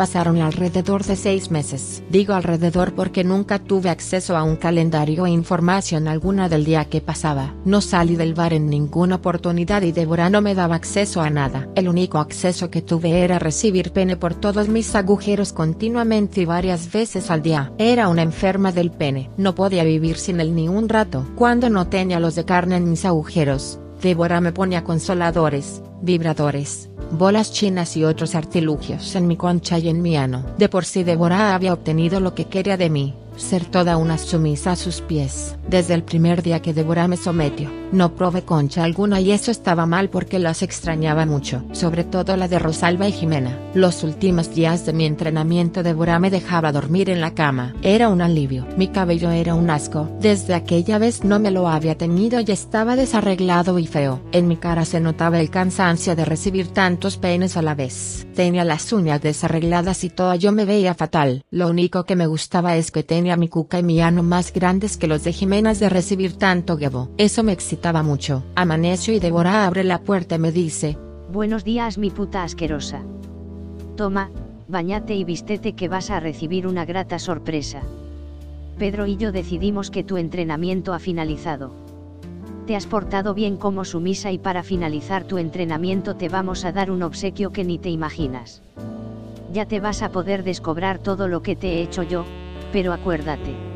Pasaron alrededor de seis meses. Digo alrededor porque nunca tuve acceso a un calendario e información alguna del día que pasaba. No salí del bar en ninguna oportunidad y Débora no me daba acceso a nada. El único acceso que tuve era recibir pene por todos mis agujeros continuamente y varias veces al día. Era una enferma del pene. No podía vivir sin él ni un rato. Cuando no tenía los de carne en mis agujeros, Débora me ponía consoladores, vibradores, bolas chinas y otros artilugios en mi concha y en mi ano. De por sí Débora había obtenido lo que quería de mí, ser toda una sumisa a sus pies. Desde el primer día que Débora me sometió, no probé concha alguna y eso estaba mal porque las extrañaba mucho, sobre todo la de Rosalba y Jimena. Los últimos días de mi entrenamiento Débora me dejaba dormir en la cama. Era un alivio. Mi cabello era un asco. Desde aquella vez no me lo había tenido y estaba desarreglado y feo. En mi cara se notaba el cansancio de recibir tantos peines a la vez. Tenía las uñas desarregladas y todo yo me veía fatal. Lo único que me gustaba es que tenía mi cuca y mi ano más grandes que los de Jimena de recibir tanto gebo. Eso me excitaba mucho. Amaneció y Débora abre la puerta y me dice, Buenos días mi puta asquerosa. Toma, bañate y vístete que vas a recibir una grata sorpresa. Pedro y yo decidimos que tu entrenamiento ha finalizado. Te has portado bien como sumisa y para finalizar tu entrenamiento te vamos a dar un obsequio que ni te imaginas. Ya te vas a poder descobrar todo lo que te he hecho yo, pero acuérdate.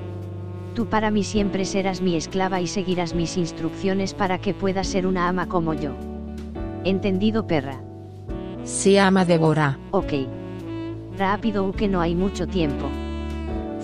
Tú para mí siempre serás mi esclava y seguirás mis instrucciones para que puedas ser una ama como yo. ¿Entendido perra? Sí ama Débora. Ok. Rápido que no hay mucho tiempo.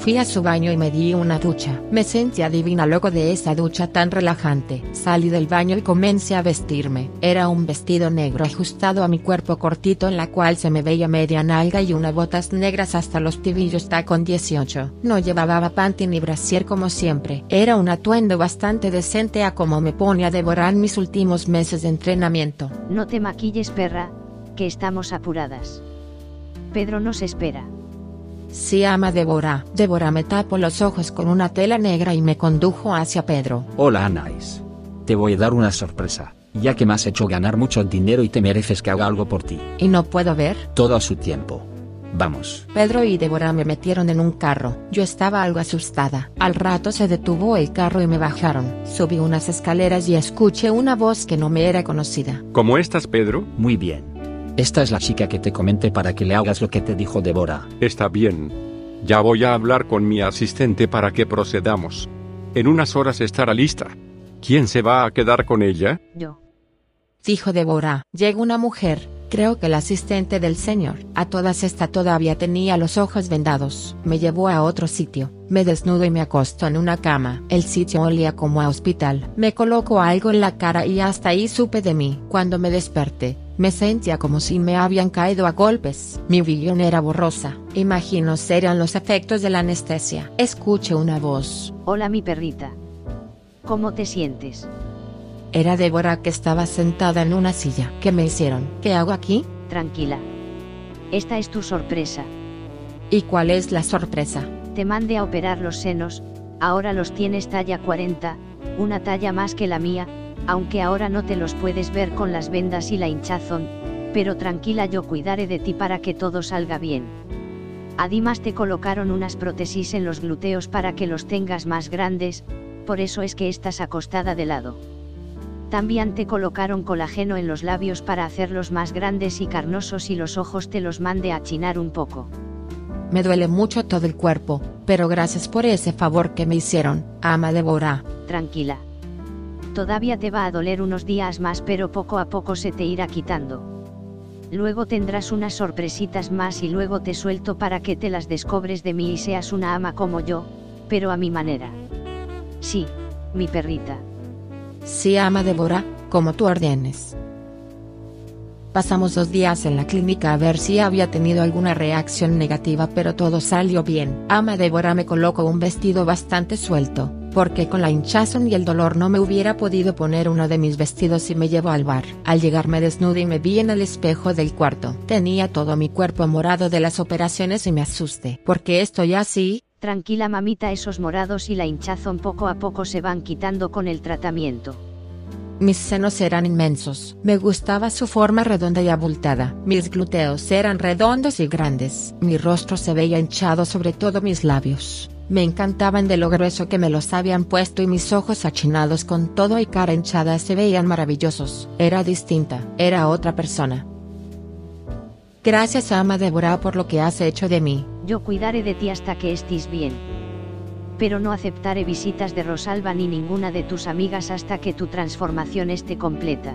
Fui a su baño y me di una ducha. Me sentía divina loco de esa ducha tan relajante. Salí del baño y comencé a vestirme. Era un vestido negro ajustado a mi cuerpo cortito en la cual se me veía media nalga y unas botas negras hasta los tibillos tacón 18. No llevaba panty ni brasier como siempre. Era un atuendo bastante decente a como me pone a devorar mis últimos meses de entrenamiento. No te maquilles perra, que estamos apuradas. Pedro nos espera. Sí ama Débora. Débora me tapó los ojos con una tela negra y me condujo hacia Pedro. Hola Anais. Te voy a dar una sorpresa, ya que me has hecho ganar mucho dinero y te mereces que haga algo por ti. ¿Y no puedo ver? Todo a su tiempo. Vamos. Pedro y Débora me metieron en un carro. Yo estaba algo asustada. Al rato se detuvo el carro y me bajaron. Subí unas escaleras y escuché una voz que no me era conocida. ¿Cómo estás, Pedro? Muy bien. Esta es la chica que te comenté para que le hagas lo que te dijo Débora. Está bien. Ya voy a hablar con mi asistente para que procedamos. En unas horas estará lista. ¿Quién se va a quedar con ella? Yo. Dijo Débora. Llega una mujer, creo que el asistente del señor. A todas esta todavía tenía los ojos vendados. Me llevó a otro sitio. Me desnudo y me acostó en una cama. El sitio olía como a hospital. Me colocó algo en la cara y hasta ahí supe de mí. Cuando me desperté, me sentía como si me habían caído a golpes. Mi visión era borrosa. Imagino serían los efectos de la anestesia. Escuché una voz. Hola mi perrita. ¿Cómo te sientes? Era Débora que estaba sentada en una silla. ¿Qué me hicieron? ¿Qué hago aquí? Tranquila. Esta es tu sorpresa. ¿Y cuál es la sorpresa? Te mandé a operar los senos, ahora los tienes talla 40, una talla más que la mía, aunque ahora no te los puedes ver con las vendas y la hinchazón, pero tranquila yo cuidaré de ti para que todo salga bien. Además te colocaron unas prótesis en los glúteos para que los tengas más grandes, por eso es que estás acostada de lado. También te colocaron colágeno en los labios para hacerlos más grandes y carnosos y los ojos te los mande a achinar un poco. Me duele mucho todo el cuerpo, pero gracias por ese favor que me hicieron, ama Débora. Tranquila. Todavía te va a doler unos días más pero poco a poco se te irá quitando. Luego tendrás unas sorpresitas más y luego te suelto para que te las descobres de mí y seas una ama como yo, pero a mi manera. Sí, mi perrita. Sí, ama Débora, como tú ordenes. Pasamos dos días en la clínica a ver si había tenido alguna reacción negativa pero todo salió bien. Ama Débora me colocó un vestido bastante suelto, porque con la hinchazón y el dolor no me hubiera podido poner uno de mis vestidos y me llevó al bar. Al llegar me desnudé y me vi en el espejo del cuarto. Tenía todo mi cuerpo morado de las operaciones y me asusté. porque estoy así? Tranquila mamita esos morados y la hinchazón poco a poco se van quitando con el tratamiento. Mis senos eran inmensos. Me gustaba su forma redonda y abultada. Mis glúteos eran redondos y grandes. Mi rostro se veía hinchado sobre todo mis labios. Me encantaban de lo grueso que me los habían puesto y mis ojos achinados con todo y cara hinchada se veían maravillosos. Era distinta, era otra persona. Gracias ama Débora por lo que has hecho de mí. Yo cuidaré de ti hasta que estés bien pero no aceptaré visitas de Rosalba ni ninguna de tus amigas hasta que tu transformación esté completa.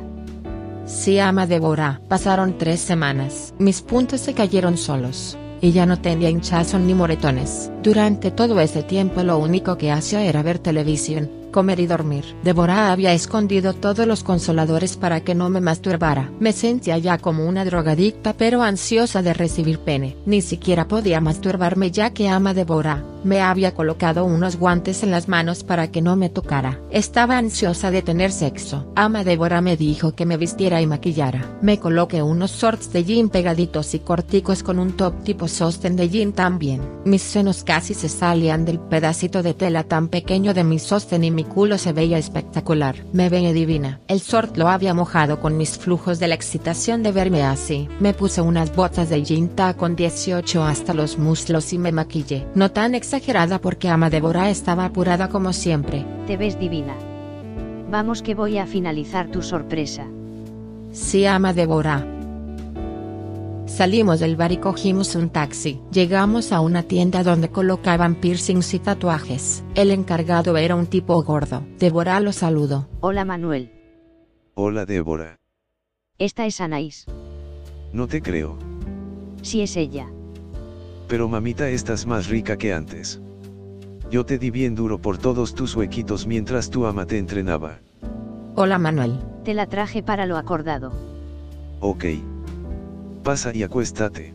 Sí, ama Débora. Pasaron tres semanas. Mis puntos se cayeron solos. Y ya no tenía hinchazón ni moretones. Durante todo ese tiempo lo único que hacía era ver televisión, comer y dormir. Débora había escondido todos los consoladores para que no me masturbara. Me sentía ya como una drogadicta pero ansiosa de recibir pene. Ni siquiera podía masturbarme ya que ama Débora me había colocado unos guantes en las manos para que no me tocara. Estaba ansiosa de tener sexo. Ama Débora me dijo que me vistiera y maquillara. Me coloqué unos shorts de jean pegaditos y corticos con un top tipo sostén de jean también. Mis senos casi se salían del pedacito de tela tan pequeño de mi sostén y mi culo se veía espectacular. Me veía divina. El short lo había mojado con mis flujos de la excitación de verme así. Me puse unas botas de jean con 18 hasta los muslos y me maquillé. No tan exagerada porque ama Débora estaba apurada como siempre. Te ves divina. Vamos que voy a finalizar tu sorpresa. Sí, ama Débora. Salimos del bar y cogimos un taxi. Llegamos a una tienda donde colocaban piercings y tatuajes. El encargado era un tipo gordo. Débora lo saludó. Hola Manuel. Hola Débora. Esta es Anaís. No te creo. Sí es ella. Pero mamita estás más rica que antes. Yo te di bien duro por todos tus huequitos mientras tu ama te entrenaba. Hola Manuel. Te la traje para lo acordado. Ok. Pasa y acuéstate.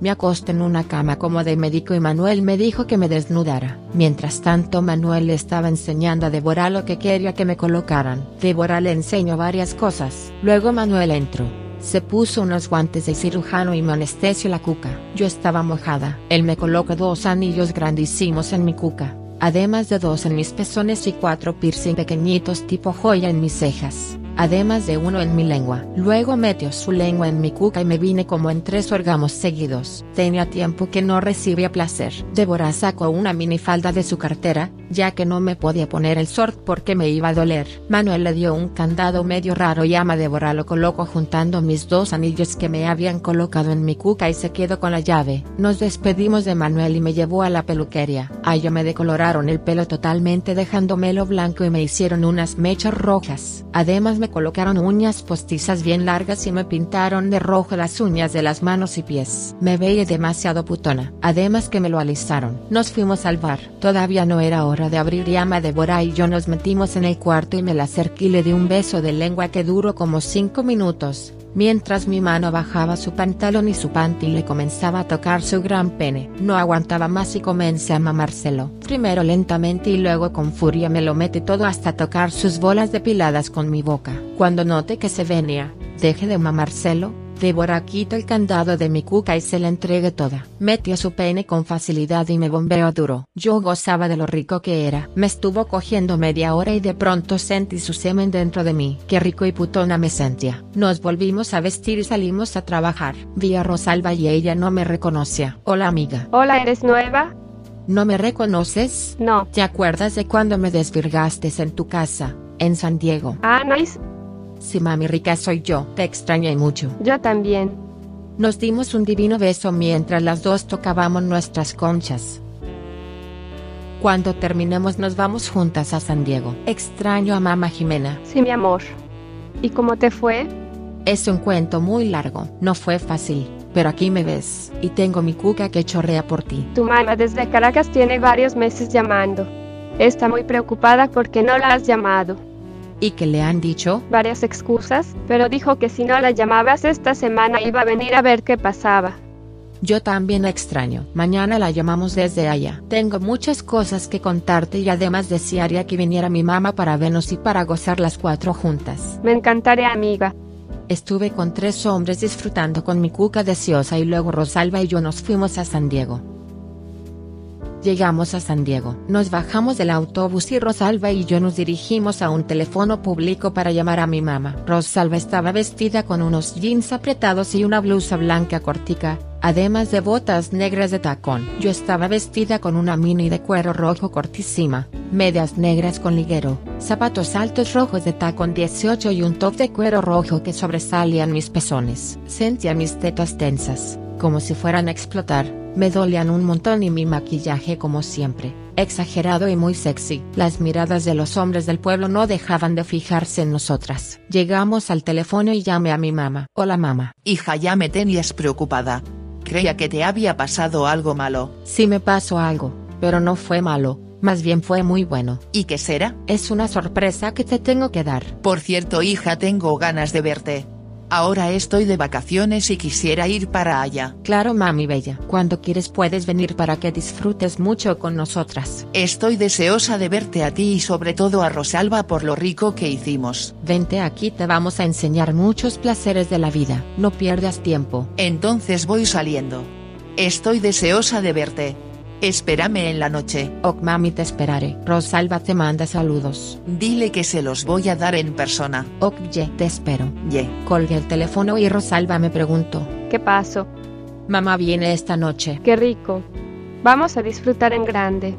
Me acosté en una cama como de médico y Manuel me dijo que me desnudara. Mientras tanto Manuel le estaba enseñando a Débora lo que quería que me colocaran. Débora le enseñó varias cosas. Luego Manuel entró. Se puso unos guantes de cirujano y me anestesió la cuca. Yo estaba mojada. Él me colocó dos anillos grandísimos en mi cuca, además de dos en mis pezones y cuatro piercing pequeñitos tipo joya en mis cejas además de uno en mi lengua. Luego metió su lengua en mi cuca y me vine como en tres órgamos seguidos. Tenía tiempo que no recibía placer. Débora sacó una minifalda de su cartera, ya que no me podía poner el short porque me iba a doler. Manuel le dio un candado medio raro y ama Débora lo colocó juntando mis dos anillos que me habían colocado en mi cuca y se quedó con la llave. Nos despedimos de Manuel y me llevó a la peluquería. A yo me decoloraron el pelo totalmente dejándomelo blanco y me hicieron unas mechas rojas. Además me colocaron uñas postizas bien largas y me pintaron de rojo las uñas de las manos y pies. Me veía demasiado putona. Además que me lo alisaron. Nos fuimos al bar. Todavía no era hora de abrir y ama Débora y yo nos metimos en el cuarto y me la acerqué y le di un beso de lengua que duró como cinco minutos mientras mi mano bajaba su pantalón y su panty le comenzaba a tocar su gran pene. No aguantaba más y comencé a mamárselo. Primero lentamente y luego con furia me lo metí todo hasta tocar sus bolas depiladas con mi boca. Cuando noté que se venía, dejé de mamárselo, Débora quitó el candado de mi cuca y se la entregué toda. Metió su pene con facilidad y me bombeó duro. Yo gozaba de lo rico que era. Me estuvo cogiendo media hora y de pronto sentí su semen dentro de mí. Qué rico y putona me sentía. Nos volvimos a vestir y salimos a trabajar. Vi a Rosalba y ella no me reconocía. Hola amiga. Hola, ¿eres nueva? ¿No me reconoces? No. ¿Te acuerdas de cuando me desvirgaste en tu casa, en San Diego? Ah, nice. Si mami rica soy yo, te extrañé mucho. Yo también. Nos dimos un divino beso mientras las dos tocábamos nuestras conchas. Cuando terminemos nos vamos juntas a San Diego. Extraño a mamá Jimena. Sí, mi amor. ¿Y cómo te fue? Es un cuento muy largo, no fue fácil, pero aquí me ves, y tengo mi cuca que chorrea por ti. Tu mamá desde Caracas tiene varios meses llamando. Está muy preocupada porque no la has llamado. ¿Y qué le han dicho? Varias excusas, pero dijo que si no la llamabas esta semana iba a venir a ver qué pasaba. Yo también la extraño. Mañana la llamamos desde allá. Tengo muchas cosas que contarte y además desearía que viniera mi mamá para vernos y para gozar las cuatro juntas. Me encantaré, amiga. Estuve con tres hombres disfrutando con mi cuca deseosa y luego Rosalba y yo nos fuimos a San Diego. Llegamos a San Diego, nos bajamos del autobús y Rosalba y yo nos dirigimos a un teléfono público para llamar a mi mamá. Rosalba estaba vestida con unos jeans apretados y una blusa blanca cortica, además de botas negras de tacón. Yo estaba vestida con una mini de cuero rojo cortísima, medias negras con liguero, zapatos altos rojos de tacón 18 y un top de cuero rojo que sobresalían mis pezones. Sentía mis tetas tensas, como si fueran a explotar me dolían un montón y mi maquillaje como siempre, exagerado y muy sexy. Las miradas de los hombres del pueblo no dejaban de fijarse en nosotras. Llegamos al teléfono y llamé a mi mamá. Hola mamá. Hija ya me tenías preocupada. Creía que te había pasado algo malo. Sí me pasó algo, pero no fue malo, más bien fue muy bueno. ¿Y qué será? Es una sorpresa que te tengo que dar. Por cierto hija tengo ganas de verte. Ahora estoy de vacaciones y quisiera ir para allá. Claro mami bella, cuando quieres puedes venir para que disfrutes mucho con nosotras. Estoy deseosa de verte a ti y sobre todo a Rosalba por lo rico que hicimos. Vente aquí te vamos a enseñar muchos placeres de la vida, no pierdas tiempo. Entonces voy saliendo. Estoy deseosa de verte. Espérame en la noche. Ok mami te esperaré. Rosalba te manda saludos. Dile que se los voy a dar en persona. Ok ye, te espero. Ye. Colgué el teléfono y Rosalba me preguntó. ¿Qué pasó? Mamá viene esta noche. Qué rico. Vamos a disfrutar en grande.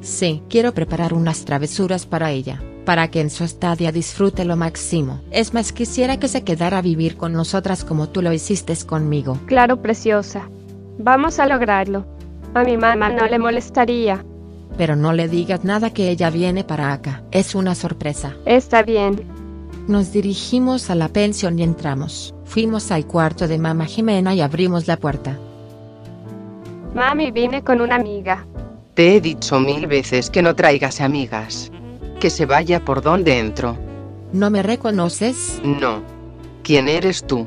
Sí, quiero preparar unas travesuras para ella, para que en su estadia disfrute lo máximo. Es más, quisiera que se quedara a vivir con nosotras como tú lo hiciste conmigo. Claro, preciosa. Vamos a lograrlo. A mi mamá no le molestaría. Pero no le digas nada que ella viene para acá. Es una sorpresa. Está bien. Nos dirigimos a la pensión y entramos. Fuimos al cuarto de mamá Jimena y abrimos la puerta. Mami vine con una amiga. Te he dicho mil veces que no traigas amigas. Que se vaya por donde entro. ¿No me reconoces? No. ¿Quién eres tú?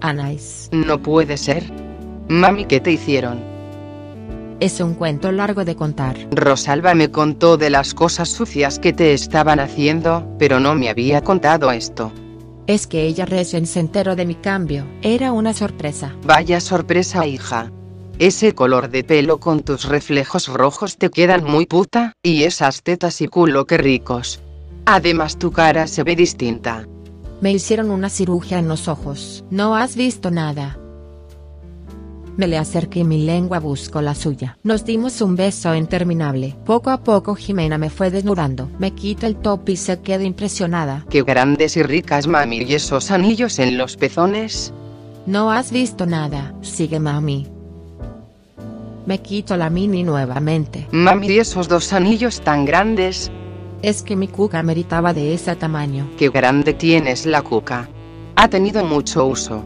Anais. No puede ser. Mami, ¿qué te hicieron? Es un cuento largo de contar. Rosalba me contó de las cosas sucias que te estaban haciendo, pero no me había contado esto. Es que ella recién se enteró de mi cambio. Era una sorpresa. Vaya sorpresa, hija. Ese color de pelo con tus reflejos rojos te quedan muy puta, y esas tetas y culo que ricos. Además tu cara se ve distinta. Me hicieron una cirugía en los ojos. No has visto nada. Me le acerqué y mi lengua buscó la suya. Nos dimos un beso interminable. Poco a poco Jimena me fue desnudando. Me quito el top y se queda impresionada. Qué grandes y ricas mami y esos anillos en los pezones. No has visto nada. Sigue mami. Me quito la mini nuevamente. Mami y esos dos anillos tan grandes. Es que mi cuca meritaba de ese tamaño. Qué grande tienes la cuca. Ha tenido mucho uso.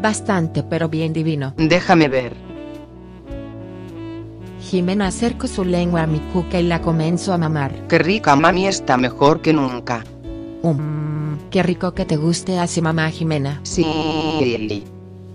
Bastante pero bien divino. Déjame ver. Jimena acercó su lengua a mi cuca y la comenzó a mamar. Qué rica mami está mejor que nunca. Um, qué rico que te guste así mamá Jimena. Sí.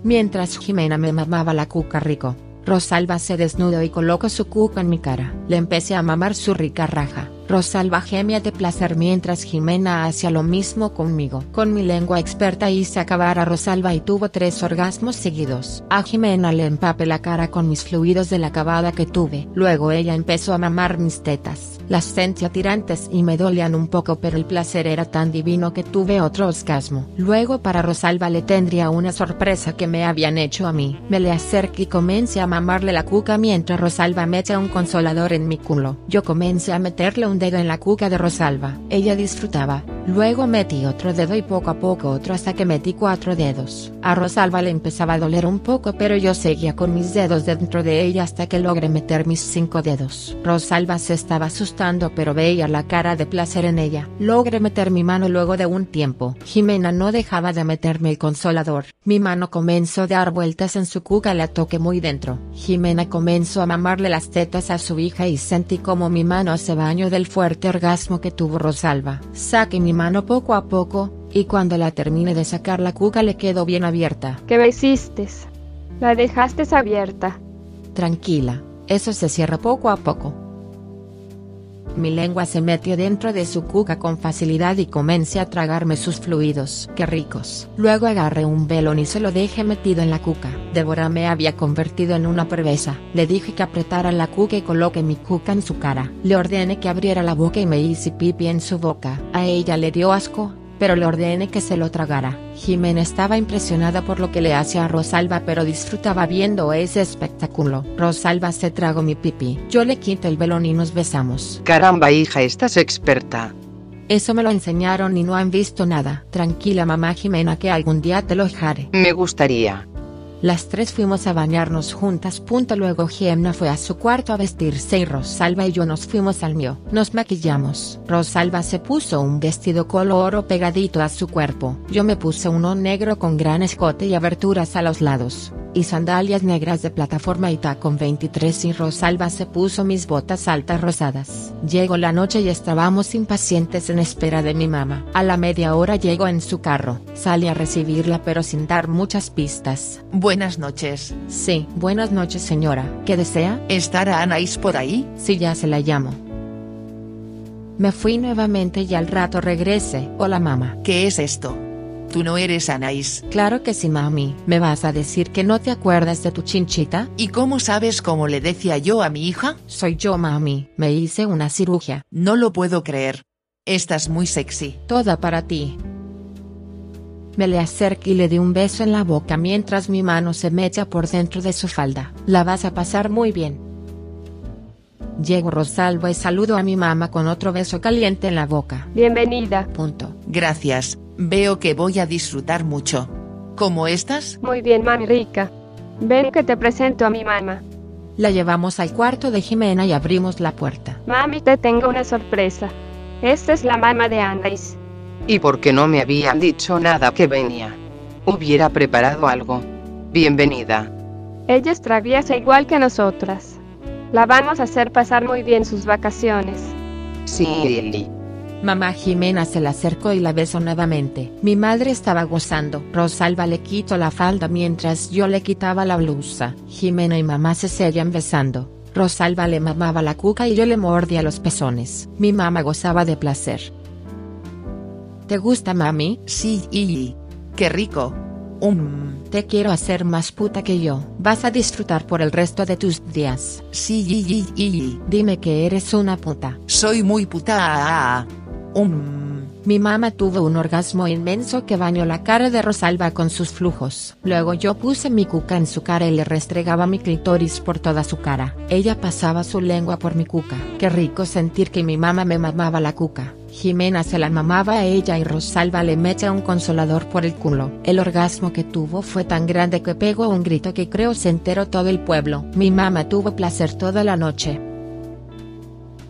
Mientras Jimena me mamaba la cuca rico, Rosalba se desnudó y colocó su cuca en mi cara. Le empecé a mamar su rica raja. Rosalba gemía de placer mientras Jimena hacía lo mismo conmigo. Con mi lengua experta hice acabar a Rosalba y tuvo tres orgasmos seguidos. A Jimena le empapé la cara con mis fluidos de la acabada que tuve. Luego ella empezó a mamar mis tetas. Las sentía tirantes y me dolían un poco pero el placer era tan divino que tuve otro orgasmo. Luego para Rosalba le tendría una sorpresa que me habían hecho a mí. Me le acerqué y comencé a mamarle la cuca mientras Rosalba me echa un consolador en mi culo. Yo comencé a meterle un dedo en la cuca de Rosalba. Ella disfrutaba, Luego metí otro dedo y poco a poco otro hasta que metí cuatro dedos. A Rosalba le empezaba a doler un poco pero yo seguía con mis dedos dentro de ella hasta que logré meter mis cinco dedos. Rosalba se estaba asustando pero veía la cara de placer en ella. Logré meter mi mano luego de un tiempo. Jimena no dejaba de meterme el consolador. Mi mano comenzó a dar vueltas en su cuca la toqué muy dentro. Jimena comenzó a mamarle las tetas a su hija y sentí como mi mano se bañó del fuerte orgasmo que tuvo Rosalba. Saqué mi mano poco a poco, y cuando la terminé de sacar la cuca le quedó bien abierta. ¿Qué me hiciste? La dejaste abierta. Tranquila, eso se cierra poco a poco. Mi lengua se metió dentro de su cuca con facilidad y comencé a tragarme sus fluidos. ¡Qué ricos! Luego agarré un velón y se lo dejé metido en la cuca. Débora me había convertido en una prevesa. Le dije que apretara la cuca y coloque mi cuca en su cara. Le ordené que abriera la boca y me hice pipi en su boca. A ella le dio asco, pero le ordené que se lo tragara. Jimena estaba impresionada por lo que le hacía a Rosalba pero disfrutaba viendo ese espectáculo. Rosalba se tragó mi pipi. Yo le quito el velón y nos besamos. Caramba hija, estás experta. Eso me lo enseñaron y no han visto nada. Tranquila mamá Jimena que algún día te lo dejaré. Me gustaría. Las tres fuimos a bañarnos juntas. Luego Gemna fue a su cuarto a vestirse y Rosalba y yo nos fuimos al mío. Nos maquillamos. Rosalba se puso un vestido color oro pegadito a su cuerpo. Yo me puse uno negro con gran escote y aberturas a los lados y sandalias negras de plataforma y tacón 23 y Rosalba se puso mis botas altas rosadas. Llegó la noche y estábamos impacientes en espera de mi mamá. A la media hora llegó en su carro. Salí a recibirla pero sin dar muchas pistas. Buenas noches. Sí, buenas noches señora. ¿Qué desea? ¿Estará Anais por ahí? Sí, ya se la llamo. Me fui nuevamente y al rato regresé. Hola mamá. ¿Qué es esto? Tú no eres Anais. Claro que sí mami. ¿Me vas a decir que no te acuerdas de tu chinchita? ¿Y cómo sabes cómo le decía yo a mi hija? Soy yo mami. Me hice una cirugía. No lo puedo creer. Estás muy sexy. Toda para ti. Me le acerqué y le di un beso en la boca mientras mi mano se mete por dentro de su falda. La vas a pasar muy bien. Llego Rosalba y saludo a mi mamá con otro beso caliente en la boca. Bienvenida. Punto. Gracias. Veo que voy a disfrutar mucho. ¿Cómo estás? Muy bien, mami rica. Ven que te presento a mi mamá. La llevamos al cuarto de Jimena y abrimos la puerta. Mami, te tengo una sorpresa. Esta es la mamá de Anais. ¿Y por qué no me habían dicho nada que venía? Hubiera preparado algo. Bienvenida. Ella es traviesa igual que nosotras. La vamos a hacer pasar muy bien sus vacaciones. Sí, Lili. Mamá Jimena se la acercó y la besó nuevamente. Mi madre estaba gozando. Rosalba le quitó la falda mientras yo le quitaba la blusa. Jimena y mamá se seguían besando. Rosalba le mamaba la cuca y yo le mordía los pezones. Mi mamá gozaba de placer. ¿Te gusta mami? Sí, y... ¡Qué rico! Um. Te quiero hacer más puta que yo. Vas a disfrutar por el resto de tus días. Sí, y, y, y. Dime que eres una puta. Soy muy puta. Um. Mi mamá tuvo un orgasmo inmenso que bañó la cara de Rosalba con sus flujos. Luego yo puse mi cuca en su cara y le restregaba mi clitoris por toda su cara. Ella pasaba su lengua por mi cuca. Qué rico sentir que mi mamá me mamaba la cuca. Jimena se la mamaba a ella y Rosalba le mete un consolador por el culo. El orgasmo que tuvo fue tan grande que pegó un grito que creo se enteró todo el pueblo. Mi mamá tuvo placer toda la noche.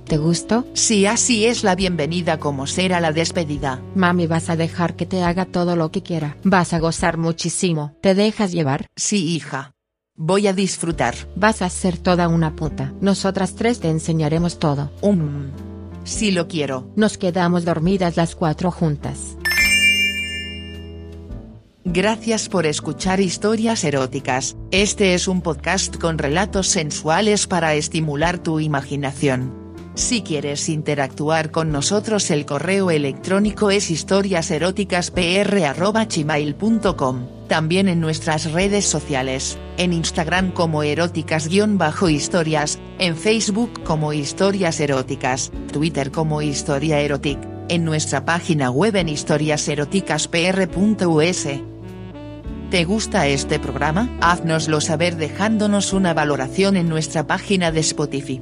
¿Te gustó? Sí, así es la bienvenida como será la despedida. Mami, vas a dejar que te haga todo lo que quiera. Vas a gozar muchísimo. ¿Te dejas llevar? Sí, hija. Voy a disfrutar. Vas a ser toda una puta. Nosotras tres te enseñaremos todo. Um. Sí lo quiero. Nos quedamos dormidas las cuatro juntas. Gracias por escuchar historias eróticas. Este es un podcast con relatos sensuales para estimular tu imaginación. Si quieres interactuar con nosotros el correo electrónico es historiaseroticaspr.gmail.com, también en nuestras redes sociales, en Instagram como eróticas-historias, en Facebook como historias eróticas, Twitter como historia erotic, en nuestra página web en historiaseroticaspr.us. ¿Te gusta este programa? Haznoslo saber dejándonos una valoración en nuestra página de Spotify.